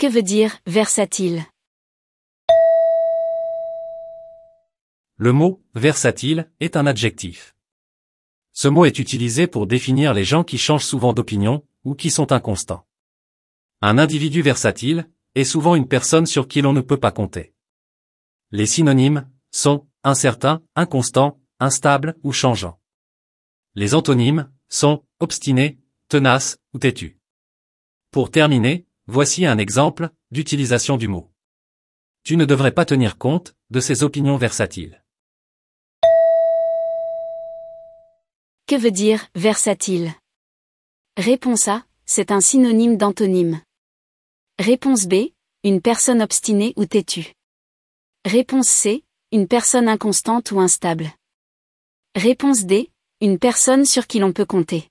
Que veut dire versatile? Le mot versatile est un adjectif. Ce mot est utilisé pour définir les gens qui changent souvent d'opinion ou qui sont inconstants. Un individu versatile est souvent une personne sur qui l'on ne peut pas compter. Les synonymes sont incertain, inconstant, instable ou changeant. Les antonymes sont obstiné, tenace ou têtu. Pour terminer, voici un exemple d'utilisation du mot. Tu ne devrais pas tenir compte de ces opinions versatiles. Que veut dire versatile? Réponse A, c'est un synonyme d'antonyme. Réponse B, une personne obstinée ou têtue. Réponse C, une personne inconstante ou instable. Réponse D, une personne sur qui l'on peut compter.